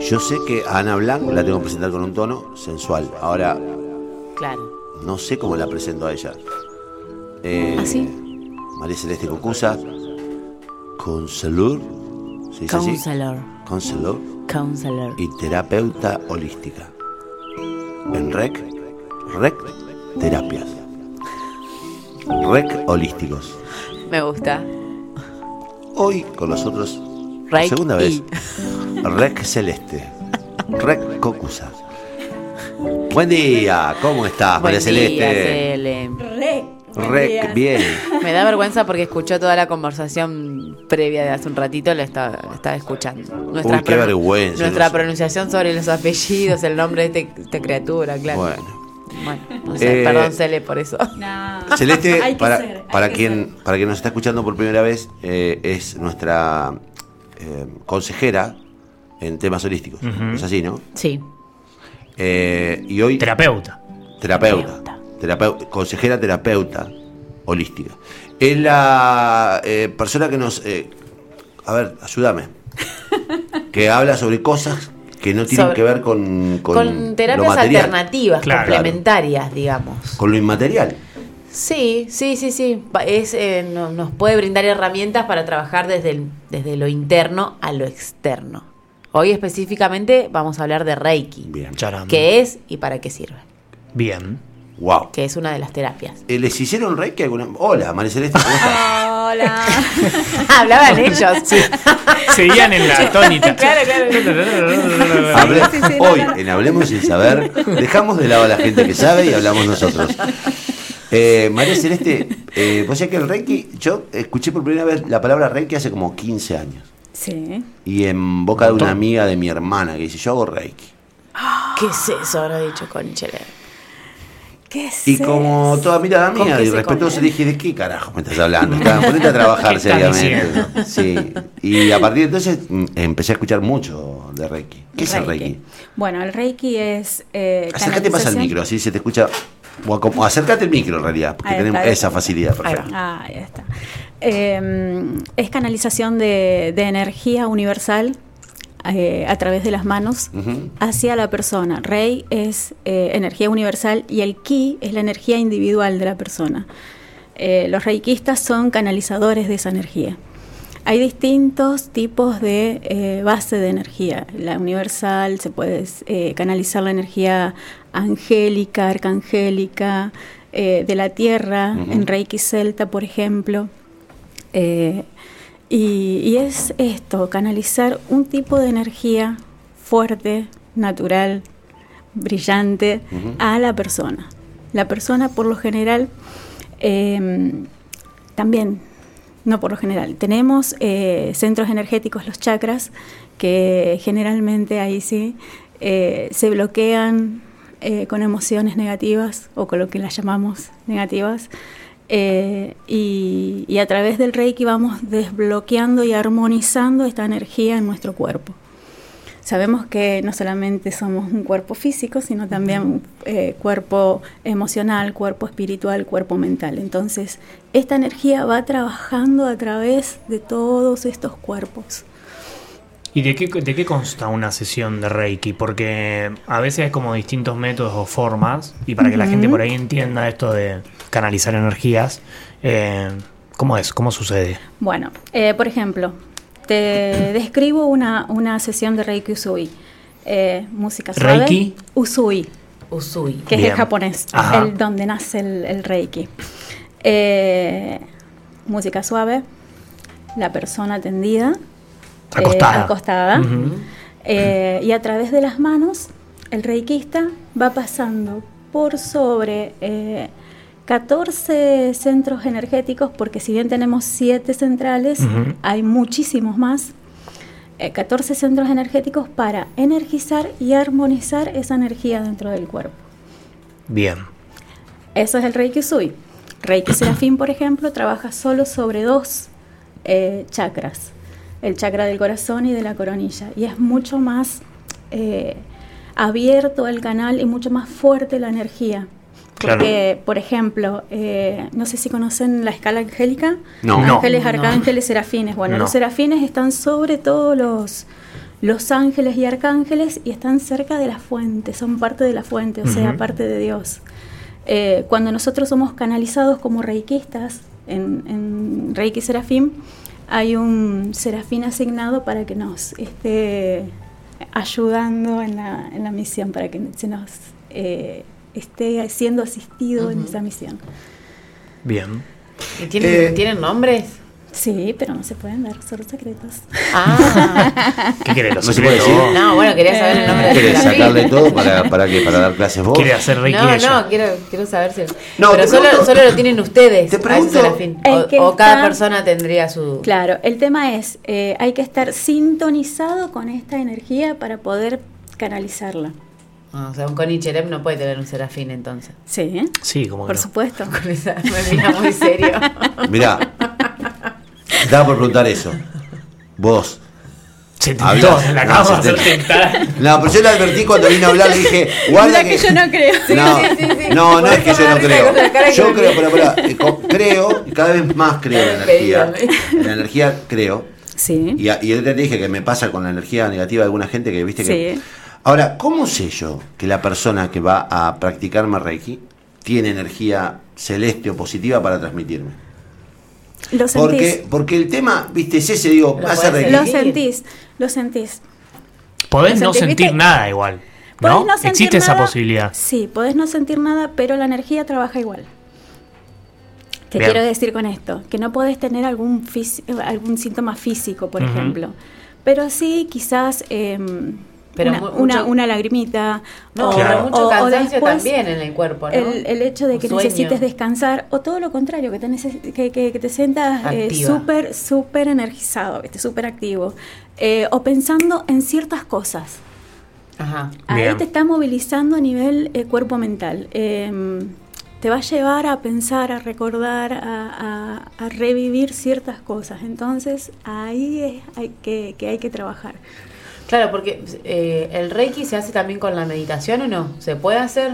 Yo sé que a Ana Blanc la tengo que presentar con un tono sensual. Ahora, Claro. no sé cómo la presento a ella. Eh, ¿Ah, sí? María Celeste Cocusa, conselor, ¿se dice así? Counselor. Counselor. y terapeuta holística. En REC, REC Terapias. REC Holísticos. Me gusta. Hoy con nosotros, segunda vez, REC Celeste, REC Cocusa. Buen día, ¿cómo estás, María Celeste? Cele. REC, bien. Me da vergüenza porque escuchó toda la conversación previa de hace un ratito, la estaba, la estaba escuchando. Nuestra Uy, qué vergüenza, Nuestra no sé. pronunciación sobre los apellidos, el nombre de este- esta criatura, claro. Bueno. Bueno, no sé, Eh, perdón, Cele, por eso. No. Celeste, para, ser, para, que quien, ser. para quien nos está escuchando por primera vez, eh, es nuestra eh, consejera en temas holísticos. Es así, ¿no? Sí. Eh, y hoy, Terapeuta. terapeuta. Terapeuta, consejera terapeuta holística. Es la eh, persona que nos... eh, a ver, ayúdame. que habla sobre cosas que no tienen Sobre- que ver con, con, Con, lo terapias material, alternativas, Claro. complementarias, digamos. Con lo inmaterial. Sí, sí, sí, sí. Es, eh, no- nos puede brindar herramientas para trabajar desde, el- desde lo interno a lo externo. Hoy específicamente vamos a hablar de Reiki. Bien. ¿Qué es y para qué sirve? Bien. Wow. Que es una de las terapias. Eh, ¿Les hicieron reiki alguna? Hola, María Celeste, ¿cómo estás? Hola. Hablaban ellos, sí. Seguían en la tónica. claro, claro. Sí, sí, no, hoy no. en Hablemos sin saber, dejamos de lado a la gente que sabe y hablamos nosotros. Eh, María Celeste, eh, vos sabés que el Reiki, yo escuché por primera vez la palabra Reiki hace como 15 años. Sí. Y en boca de una amiga de mi hermana que dice, yo hago Reiki. ¿Qué es eso? Habrá dicho Conchele. ¿Qué es Y como toda mirada ¿Con mía y respetuoso dije, ¿de qué carajo me estás hablando? Estaba- Ponete a trabajar ¿Qué estás seriamente. Sí. Y a partir de entonces mm, empecé a escuchar mucho de Reiki. ¿Qué es el Reiki? Bueno, el Reiki es. Eh, Acércate más al canalización- micro, así se te escucha. O, como- acércate al micro en realidad, porque Ahí tenemos está. esa facilidad. Ahí Perfecto. Ah, ya está. Eh, es canalización de, de energía universal eh, a través de las manos hacia la persona. Rei es eh, energía universal y el ki es la energía individual de la persona. Eh, los reikistas son canalizadores de esa energía. Hay distintos tipos de eh, base de energía. La universal se puede eh, canalizar la energía angélica, arcangélica, de la tierra, en Reiki Celta, por ejemplo. Y, y es esto, canalizar un tipo de energía fuerte, natural, brillante a la persona. La persona por lo general eh, también, no por lo general, tenemos eh, centros energéticos, los chakras, que generalmente ahí sí eh, se bloquean eh, con emociones negativas o con lo que las llamamos negativas. Eh, y, y a través del Reiki vamos desbloqueando y armonizando esta energía en nuestro cuerpo. Sabemos que no solamente somos un cuerpo físico, sino también eh, cuerpo emocional, cuerpo espiritual, cuerpo mental. Entonces, esta energía va trabajando a través de todos estos cuerpos. ¿Y de qué, de qué consta una sesión de Reiki? Porque a veces hay como distintos métodos o formas, y para que la gente por ahí entienda esto de canalizar energías, eh, ¿cómo es? ¿Cómo sucede? Bueno, eh, por ejemplo, te describo una, una sesión de Reiki Usui. Eh, música suave. ¿Reiki? Usui. Usui. que es el japonés, Ajá. el donde nace el, el reiki. Eh, música suave, la persona atendida, eh, Acostada. acostada, Ujú. eh, y a través de las manos, el reikista va pasando por sobre eh, 14 centros energéticos, porque si bien tenemos 7 centrales, hay muchísimos más. eh, 14 centros energéticos para energizar y armonizar esa energía dentro del cuerpo. Bien. Eso es el Reiki Usui. Reiki Serafín, por ejemplo, trabaja solo sobre dos eh, chakras, el chakra del corazón y de la coronilla, y es mucho más eh, abierto el canal y mucho más fuerte la energía. Claro. Porque, por ejemplo, eh, no sé si conocen la escala angélica. No. No. Ángeles, No. arcángeles, serafines. Bueno, No. los serafines están sobre todos los, los ángeles y arcángeles y están cerca de la fuente, son parte de la fuente, o sea, parte de Dios. Eh, cuando nosotros somos canalizados como reikistas en, en Reiki Serafín, hay un serafín asignado para que nos esté ayudando en la, en la misión, para que se nos eh, esté siendo asistido en esa misión. Bien. ¿Y tienen, Eh, ¿tienen nombres? Sí, pero no se pueden dar, son secretos. Ah, ¿Qué querés? No ¿Los se puede decir. no, bueno, quería saber el nombre de ¿Quieres la sacarle todo para, para qué? ¿Para dar clases vos? ¿Quiere hacer Reiki No, ella? no, quiero, quiero saber si. No, pero solo, pregunto- solo lo tienen ustedes. Te a pregunto- serafín. El O, que o cada está- persona tendría su. Claro, el tema es, eh, hay que estar sintonizado con esta energía para poder canalizarla. Ah, o sea, un Conicherem no puede tener un serafín entonces. Sí, ¿eh? Sí, como que por no. supuesto. Con esa me mira muy serio. Mirá, estaba por preguntar eso. Vos. Se Hablas. tentó, la No, acabo de se. No, pero yo le advertí cuando vine a hablar, le dije, guarda Mira que yo no creo. No, Sí, sí, sí. no, no es que eso yo no creo. la que Yo creo, pero, pero, eh, creo, y cada vez más creo en la energía. En la energía creo. Sí. Y, y el otro día te dije que me pasa con la energía negativa de alguna gente que viste que. Sí. Ahora, ¿cómo sé yo que la persona que va a practicarme Reiki tiene energía celeste o positiva para transmitirme? Lo sentís. Porque, porque el tema, viste, es ese, digo, Lo hace. Lo sentís, lo sentís. Podés Lo no sentís, sentir ¿viste? nada igual. Podés ¿No? sentir Existe esa nada, posibilidad. Sí, podés no sentir nada, pero la energía trabaja igual. ¿Qué Bien. quiero decir con esto? Que no podés tener algún, fisi- algún síntoma físico, por ejemplo. Pero sí, quizás em, Pero una, una, lagrimita. No, o, Claro. pero mucho o- o cansancio después también en el cuerpo, ¿no? el, el hecho de O que sueño. necesites descansar, o todo lo contrario, que te, neces- que, que- que te sientas eh, súper, súper energizado, súper activo. Eh, o pensando en ciertas cosas. Ajá. Ahí Bien. te está movilizando a nivel eh, cuerpo mental. Eh, te va a llevar a pensar, a recordar, a, a- a revivir ciertas cosas. Entonces ahí es hay que, que hay que trabajar. Claro, porque eh, el Reiki se hace también con la meditación o no? ¿Se puede hacer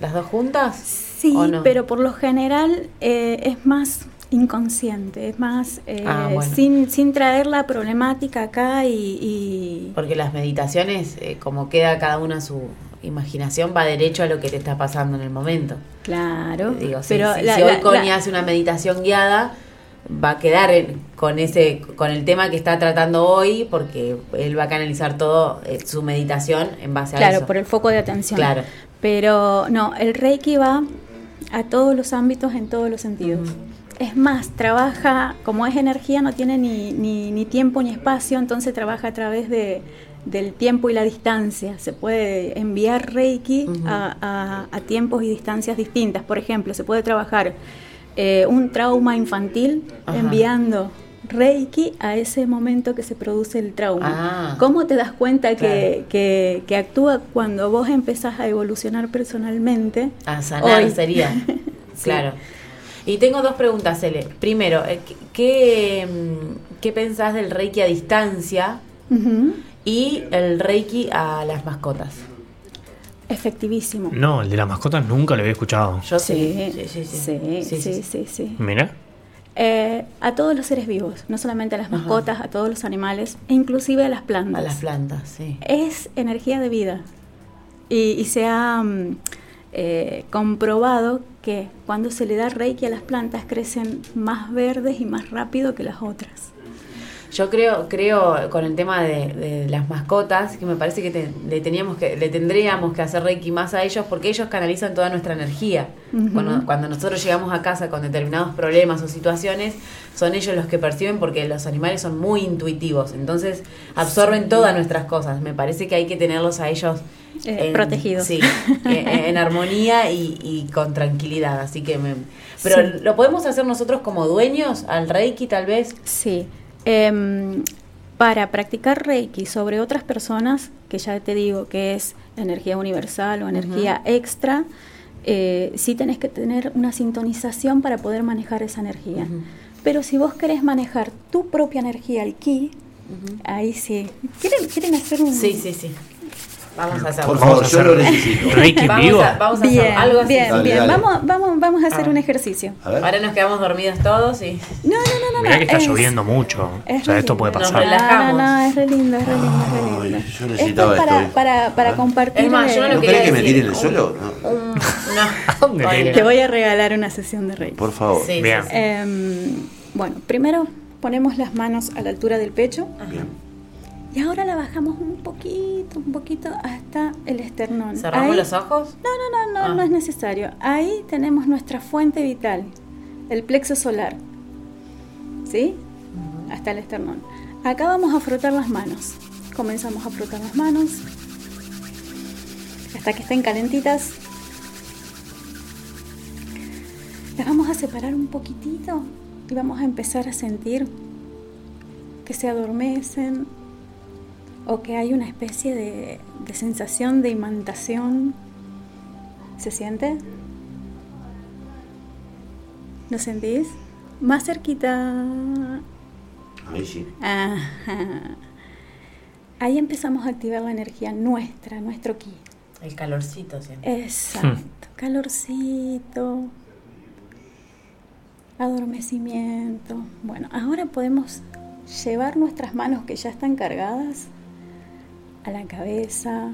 las dos juntas? Sí, pero por lo general eh, es más inconsciente, es más eh, Ah, bueno. sin, sin traer la problemática acá y... y- Porque las meditaciones, eh, como queda cada una su imaginación, va derecho a lo que te está pasando en el momento. claro, Digo, si, pero si- la- si hoy la- Connie la- hace una meditación guiada, va a quedar con ese con el tema que está tratando hoy, porque él va a canalizar todo eh, su meditación en base a Claro, eso. por el foco de atención. Claro. Pero no, el Reiki va a todos los ámbitos en todos los sentidos. Es más, trabaja, como es energía, no tiene ni, ni, ni tiempo ni espacio, entonces trabaja a través de, del tiempo y la distancia. Se puede enviar Reiki Ujú. a, a- a tiempos y distancias distintas. Por ejemplo, se puede trabajar eh, un trauma infantil Ajá. enviando Reiki a ese momento que se produce el trauma. Ah. ¿Cómo te das cuenta que, Claro. que, que actúa cuando vos empezás a evolucionar personalmente? A sanar Hoy. sería. Sí. Claro. Y tengo dos preguntas, Ele. Primero, eh, ¿qué- ¿qué, mm, ¿qué pensás del Reiki a distancia y el Reiki a las mascotas? Efectivísimo. No, el de las mascotas nunca lo había escuchado. Yo Sí, sí, sí, sí. sí, sí, sí, sí. Mira. Eh, a todos los seres vivos, no solamente a las Ajá. mascotas, a todos los animales, e inclusive a las plantas. A las plantas, sí. es energía de vida. Y, y se ha mm, eh, comprobado que cuando se le da reiki a las plantas crecen más verdes y más rápido que las otras. Yo creo, creo con el tema de, de las mascotas, que me parece que te- le teníamos que, le tendríamos que hacer reiki más a ellos, porque ellos canalizan toda nuestra energía. Cuando, cuando nosotros llegamos a casa con determinados problemas o situaciones, son ellos los que perciben porque los animales son muy intuitivos, entonces absorben todas nuestras cosas. Me parece que hay que tenerlos a ellos Eh, protegidos. Sí, en, en armonía y, y con tranquilidad. Así que, me, pero Sí. lo podemos hacer nosotros como dueños al reiki, tal vez. Sí. Em, para practicar Reiki sobre otras personas, que ya te digo que es energía universal o energía extra, eh, sí tenés que tener una sintonización para poder manejar esa energía. Pero si vos querés manejar tu propia energía, el ki, ahí sí. ¿Quieren, ¿Quieren hacer un...? Sí, sí, sí. Vamos a hacerlo. Por favor, yo lo hacer- necesito. Reiki en Vamos vivo. a, vamos a Bien, hacer algo así. bien, Dale, bien. dale. Vamos, vamos, vamos a hacer Ah. un ejercicio. A ver. Ahora nos quedamos dormidos todos y. No, no, no, no. Mirá que está es- lloviendo mucho. es O sea, esto puede lindo. Nos pasar. relajamos. No, no, no, es re lindo, es re lindo, es re Ay, lindo. yo Esto necesitaba es para, esto. para, para Ah. compartir. Es más, yo no eh, ¿No quería que me decir. tire en el suelo? No. Un- no. Te voy a regalar una sesión de Reiki. Por favor. Sí, sí, Bien. sí. Em, bueno, primero ponemos las manos a la altura del pecho Bien. Y ahora la bajamos un poquito, un poquito hasta el esternón. ¿Cerramos Ahí- los ojos? No, no, no, no, Ah. no es necesario. Ahí tenemos nuestra fuente vital, el plexo solar. ¿Sí? Hasta el esternón. Acá vamos a frotar las manos. Comenzamos a frotar las manos hasta que estén calentitas. Las vamos a separar un poquitito y vamos a empezar a sentir que se adormecen o que hay una especie de, de sensación de imantación. ¿Se siente? ¿Lo sentís? Más cerquita. A mí sí. Ajá. Ahí empezamos a activar la energía nuestra, nuestro ki. El calorcito siempre. Exacto. Calorcito. Adormecimiento. Bueno, ahora podemos llevar nuestras manos que ya están cargadas a la cabeza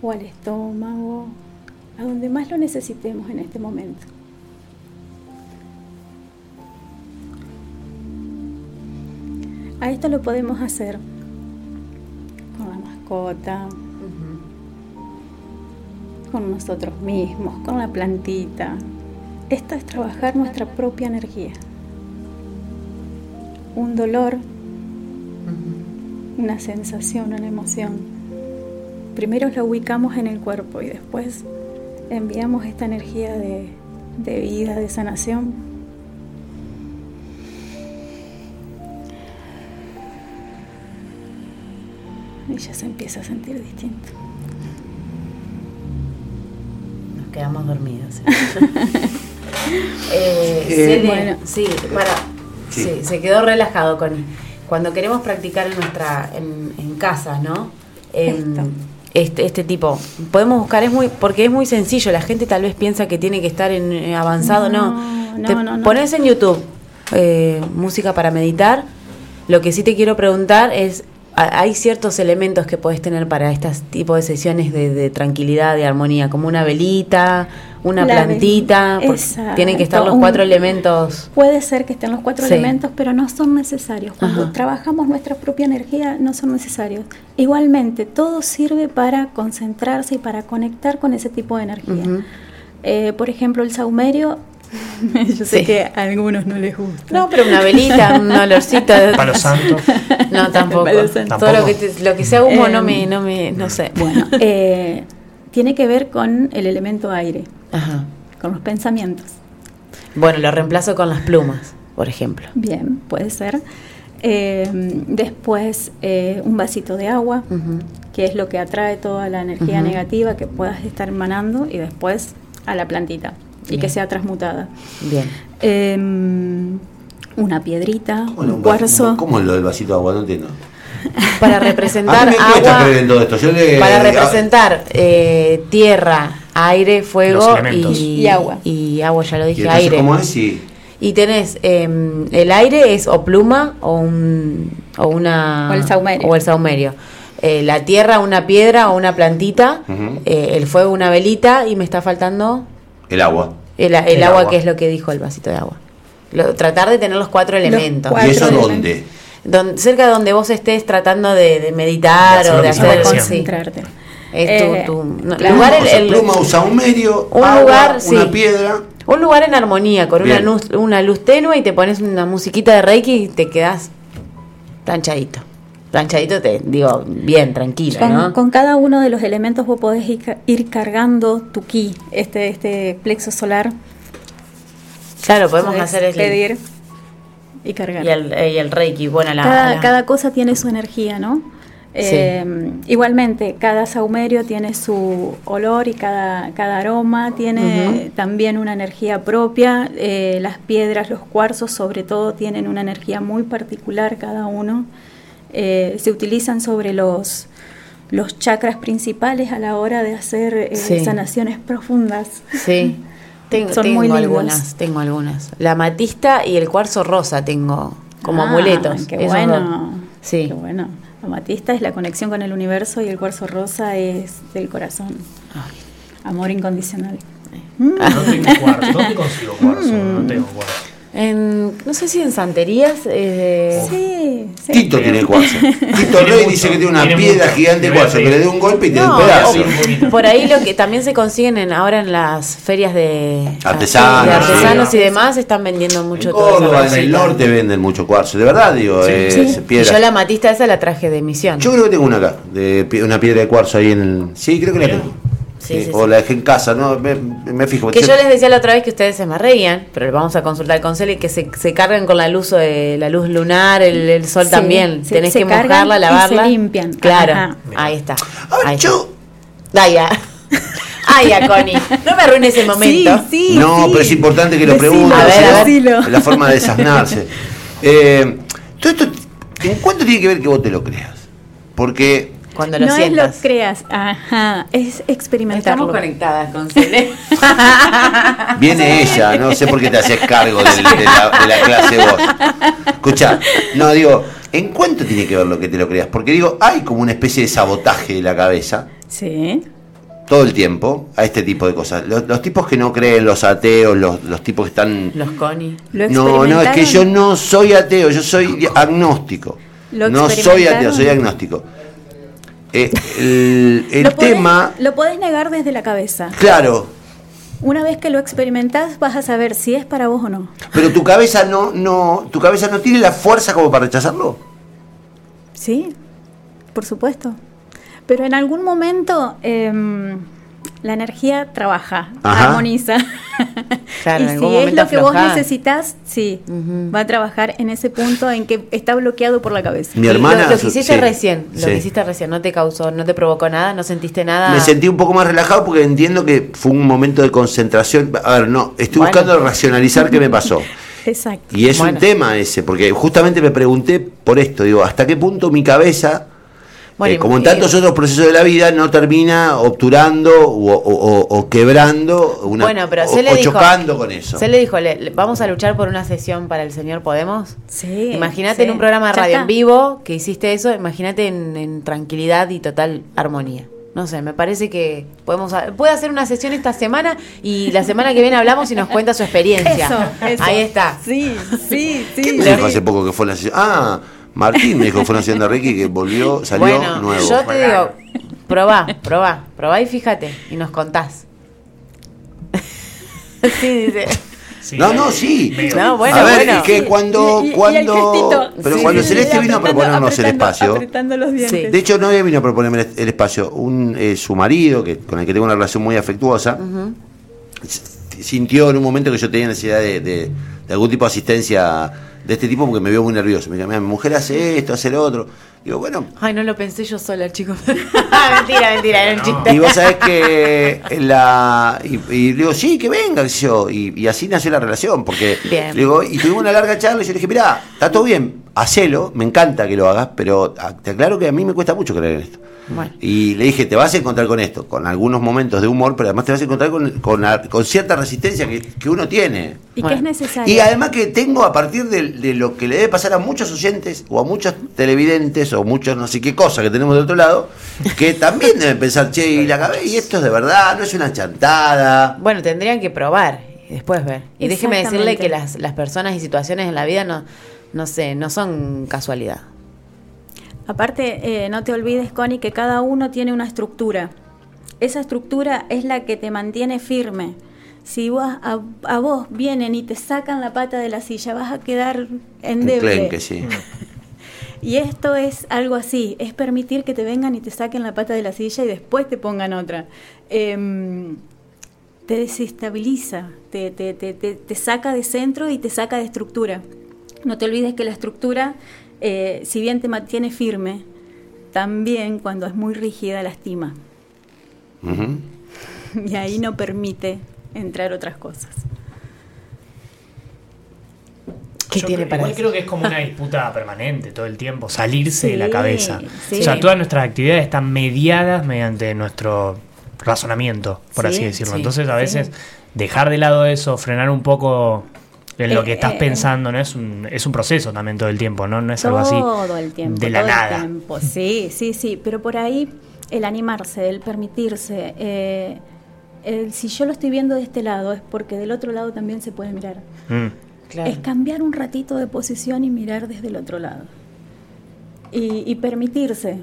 o al estómago, a donde más lo necesitemos en este momento. A esto lo podemos hacer con la mascota, con nosotros mismos, con la plantita. Esto es trabajar nuestra propia energía. Un dolor, una sensación, una emoción. Primero la ubicamos en el cuerpo y después enviamos esta energía de, de vida, de sanación. Y ya se empieza a sentir distinto. Nos quedamos dormidos. eh, Eh, Cele, bueno. sí, para. Sí. Sí. se quedó relajado con. Cuando queremos practicar en nuestra, en, en casa, ¿no? Em, Esto. este, este tipo, podemos buscar, es muy, porque es muy sencillo, la gente tal vez piensa que tiene que estar en eh, avanzado, no. No, no, Te no, no. pones en YouTube eh, música para meditar. Lo que sí te quiero preguntar es, hay ciertos elementos que puedes tener para este tipo de sesiones de, de tranquilidad, de armonía, como una velita, una La plantita, tienen que estar los un- cuatro elementos. Puede ser que estén los cuatro Sí. elementos, pero no son necesarios. Cuando Ajá. trabajamos nuestra propia energía, no son necesarios. Igualmente, todo sirve para concentrarse y para conectar con ese tipo de energía. Eh, por ejemplo, el saumerio, yo sé Sí. que a algunos no les gusta. No, pero una velita, un olorcito. Palo santo. No, tampoco. Palo santo. Todo lo que, te- lo que sea humo no Em, me, no me, no sé. Bueno, eh, tiene que ver con el elemento aire, Ajá. con los pensamientos. Bueno, lo reemplazo con las plumas, por ejemplo. Bien, puede ser. Eh, después, eh, un vasito de agua. Que es lo que atrae toda la energía negativa que puedas estar emanando y después a la plantita y Bien. que sea transmutada. Bien. Em, una piedrita, ¿Cómo, lo- un cuarzo. ¿Cómo lo del vasito de agua? No entiendo. Para A representar mí me cuesta agua. esto. Yo le- Para representar eh, tierra, aire, fuego y, Y agua. Y agua, ya lo ¿Y dije, entonces aire. cómo es? Sí. Y tenés em, el aire es o pluma o un o una O el saumerio. o el saumerio. Eh, la tierra una piedra o una plantita, eh, el fuego una velita y me está faltando El agua. el, el El agua, agua. que es lo que dijo el vasito de agua. Lo- tratar de tener los cuatro Los elementos. cuatro ¿Y eso elementos. dónde? Don- cerca de donde vos estés tratando de, de meditar De o de hacer merece. sí. concentrarte. Es tu- Eh, tu- no, claro. lugar, o el- sea, el- pluma usa un medio, Un agua, lugar, una sí. piedra. un lugar en armonía, con una luz, una luz tenue y te pones una musiquita de Reiki y te quedas planchadito. Planchadito te digo, bien, tranquilo, Con, ¿no? con cada uno de los elementos vos podés ir, ca- ir cargando tu ki, este, este plexo solar. claro, podemos Podés hacer el, pedir y cargar. y el, y el Reiki, bueno, la, cada, la- cada cosa tiene su energía, ¿no? Eh, igualmente, cada saumerio tiene su olor y cada, cada aroma tiene también una energía propia. Eh, las piedras, los cuarzos sobre todo, tienen una energía muy particular cada uno. Eh, se utilizan sobre los, los chakras principales a la hora de hacer sanaciones profundas. Sí. Tengo, Son muy algunas, tengo algunas. La matista y el cuarzo rosa tengo como ah, amuletos. Qué bueno. Sí. Qué bueno. Amatista es la conexión con el universo y el cuarzo rosa es del corazón. Amor incondicional. No tengo cuarzo. ¿Dónde consigo cuarzo? No tengo cuarzo. En, no sé si en santerías. Eh, sí, sí, Tito tiene cuarzo. Tito Rey dice que tiene una piedra gigante de cuarzo, que le dé un golpe y tiene un pedazo. Por ahí lo que también se consiguen en, ahora en las ferias de artesanos, de artesanos y demás, están vendiendo mucho en Córdoba, en el norte venden mucho cuarzo. De verdad, digo, es piedra. Yo la matista esa la traje de misión. Yo creo que tengo una acá, de una piedra de cuarzo ahí en el. Sí, creo que la tengo o la dejé en casa, ¿no? Me, fijo. Que yo les decía la otra vez que ustedes se me reían, pero vamos a consultar con Celi que se, se cargan con la luz de la luz lunar, el, sol también. Tenés que mojarla, lavarla. se limpian. Claro, ahí está. A ver, yo. Daya. Ay, a Connie, no me arruines ese momento. Sí, sí, no, pero es importante que lo preguntes. La forma de desasnarse. Eh, todo esto, ¿en cuánto tiene que ver que vos te lo creas? Porque cuando lo no es lo creas, ajá, es experimentarlo. Estamos conectadas con Cele. Viene ella, no sé por qué te haces cargo de, la, clase vos. Escucha, no, digo, ¿en cuánto tiene que ver lo que te lo creas? Porque digo, hay como una especie de sabotaje de la cabeza. Sí. Todo el tiempo a este tipo de cosas. Los, tipos que no creen, los ateos, los, los tipos que están. Los coni. No, no, es que yo no soy ateo, yo soy agnóstico. no soy ateo, soy agnóstico eh, el, tema... lo podés negar desde la cabeza. Claro. Una vez que lo experimentás vas a saber si es para vos o no. Pero tu cabeza no, no, tu cabeza no tiene la fuerza como para rechazarlo. Sí, por supuesto. Pero en algún momento eh, la energía trabaja, armoniza. y si es lo que vos necesitas, sí, va a trabajar en ese punto en que está bloqueado por la cabeza. Mi hermana. Lo, que hiciste recién, lo que hiciste recién, no te causó, no te provocó nada, no sentiste nada. Me sentí un poco más relajado porque entiendo que fue un momento de concentración. A ver, no, estoy buscando racionalizar qué me pasó. Exacto. Y es un tema ese, porque justamente me pregunté por esto, digo, ¿hasta qué punto mi cabeza eh, como en tantos otros procesos de la vida, no termina obturando o, quebrando una, bueno, pero o, le chocando con eso. Se le dijo, vamos a luchar por una sesión para el señor Podemos. Sí. Imagínate en un programa de radio en vivo que hiciste eso, imagínate en, tranquilidad y total armonía. No sé, me parece que podemos puede hacer una sesión esta semana y la semana que viene hablamos y nos cuenta su experiencia. Ahí está. Sí, sí, sí. ¿Qué me dijo hace poco que fue la sesión? Ah, Martín me dijo, fue haciendo Ricky que volvió, salió bueno, nuevo. Yo te digo, probá, probá, probá y fíjate, y nos contás. sí, dice. no, no, sí. No, bueno, a ver, bueno. que cuando, cuando, pero cuando Celeste vino a proponernos el espacio, de hecho no vino a proponerme el, espacio, un eh, su marido, que con el que tengo una relación muy afectuosa, sintió en un momento que yo tenía necesidad de, de algún tipo de asistencia de este tipo porque me veo muy nervioso. Me dice, mi mujer hace esto, hace lo otro. Digo, bueno. Ay, no lo pensé yo sola, chicos. mentira, mentira, era un chiste. Y vos sabés que la. Y, digo, sí, que venga, yo. Y, así nació la relación, porque. Digo, y tuvimos una larga charla y yo le dije, mirá, está todo bien, hacelo, me encanta que lo hagas, pero te aclaro que a mí me cuesta mucho creer en esto. Y le dije, te vas a encontrar con esto, con algunos momentos de humor, pero además te vas a encontrar con, con, cierta resistencia que, uno tiene. Y que es necesario. Y además que tengo a partir de, lo que le debe pasar a muchos oyentes o a muchos televidentes o muchos no sé qué cosa que tenemos de otro lado, que también deben pensar, che, y la cabeza, y esto es de verdad, no es una chantada. Bueno, tendrían que probar y después ver. Y déjeme decirle que las, las personas y situaciones en la vida no, no sé, no son casualidad. Aparte, eh, no te olvides, Connie, que cada uno tiene una estructura. Esa estructura es la que te mantiene firme. Si vos, a, vos vienen y te sacan la pata de la silla, vas a quedar endeble. que sí. Y esto es algo así, es permitir que te vengan y te saquen la pata de la silla y después te pongan otra. Em, te desestabiliza, te, te, te, te saca de centro y te saca de estructura. No te olvides que la estructura eh, si bien te mantiene firme, también cuando es muy rígida lastima. Y ahí no permite entrar otras cosas. ¿Qué Yo tiene creo- para igual eso? creo que es como una disputa permanente todo el tiempo, salirse de la cabeza. sí. O sea, todas nuestras actividades están mediadas mediante nuestro razonamiento, por Sí, así decirlo. Entonces, a veces, dejar de lado eso, frenar un poco en lo Eh, que estás eh, pensando, ¿no? Es un, es un proceso también todo el tiempo, ¿no? No es algo así Todo el tiempo. de la todo el nada. tiempo. Sí, sí, sí. Pero por ahí el animarse, el permitirse. eh, el- si yo lo estoy viendo de este lado, es porque del otro lado también se puede mirar. Mm. Claro. Es cambiar un ratito de posición y mirar desde el otro lado. Y, y permitirse,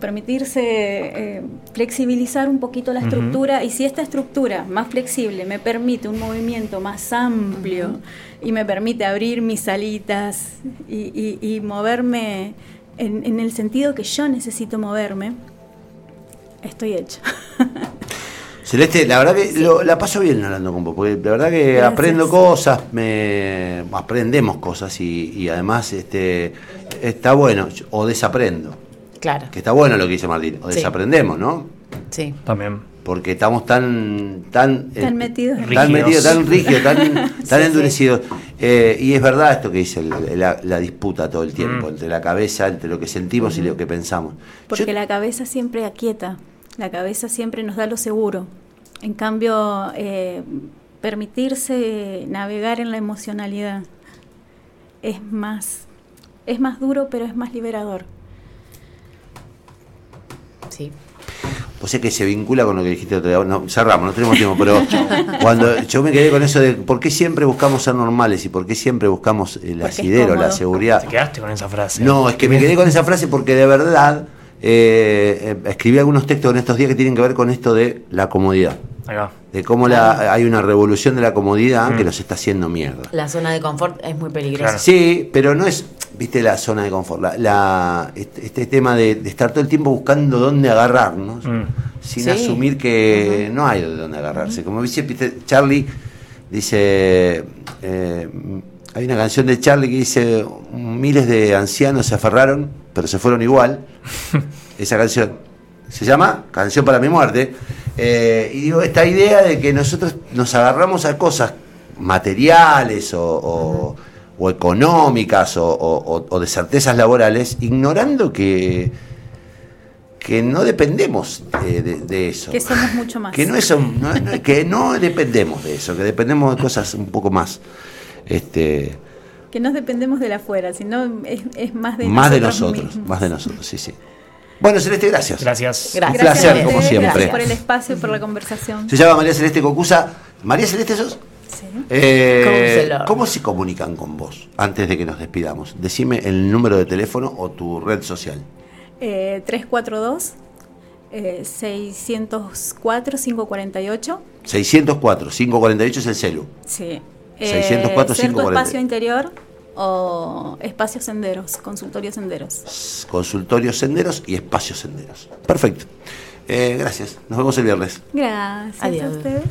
permitirse eh, flexibilizar un poquito la estructura. Y si esta estructura más flexible me permite un movimiento más amplio y me permite abrir mis alitas y, y- y moverme en, en el sentido que yo necesito moverme, estoy hecho. Celeste, la verdad que lo- la paso bien hablando con vos, porque la verdad que Gracias. aprendo cosas, me aprendemos cosas y, y además este está bueno, o desaprendo, Claro. que está bueno lo que dice Martín, o Sí. desaprendemos, ¿no? Sí. También. Porque estamos tan tan Tan eh, metidos tan Rígidos. metidos, tan rígidos, tan, tan Sí, sí. endurecidos. Eh, y es verdad esto que dice el- la, la disputa todo el tiempo Mm. entre la cabeza, entre lo que sentimos y lo que pensamos. Porque Yo- la cabeza siempre aquieta, la cabeza siempre nos da lo seguro. En cambio, eh, permitirse navegar en la emocionalidad es más, es más duro, pero es más liberador. Sí. O sea que se vincula con lo que dijiste otro día. No, cerramos, no tenemos tiempo, pero cuando yo me quedé con eso de por qué siempre buscamos ser normales y por qué siempre buscamos el Porque asidero, la seguridad. Te quedaste con esa frase. No, es que me quedé con esa frase porque de verdad eh, eh, escribí algunos textos en estos días que tienen que ver con esto de la comodidad. Ahí va. De cómo la, hay una revolución de la comodidad Mm. que nos está haciendo mierda. La zona de confort es muy peligrosa. Claro. Sí, pero no es, viste, la zona de confort. La, la- este, este tema de, de estar todo el tiempo buscando dónde agarrarnos, Mm. sin Sí. asumir que no hay de dónde agarrarse. Como dice viste, Charlie, dice, eh, hay una canción de Charlie que dice, miles de ancianos se aferraron, pero se fueron igual. Esa canción se llama Canción para mi muerte. Eh, y digo, esta idea de que nosotros nos agarramos a cosas materiales o, o- o económicas o, o- de certezas laborales, ignorando que, que no dependemos eh, de, de eso. Que somos mucho más. Que no, es, no- que no dependemos de eso, que dependemos de cosas un poco más. Este, Que no dependemos de la afuera, sino es, es más de más de nosotros nosotros, mismos. más de nosotros, sí, sí. Bueno, Celeste, gracias. Gracias. Gracias. Un placer, como siempre. Gracias por el espacio y por la conversación. Se llama María Celeste Cocusa. María Celeste, ¿sos? Sí. Eh. ¿Cómo se comunican con vos antes de que nos despidamos? Decime el número de teléfono o tu red social. Eh, 342 eh, 604 548. 604 548 es el celu. Sí. 604, Cerco 540. Espacio Interior o Espacios Senderos, Consultorios Senderos. Consultorios senderos y espacios senderos. Perfecto. Eh, gracias. Nos vemos el viernes. Gracias Adiós. a ustedes.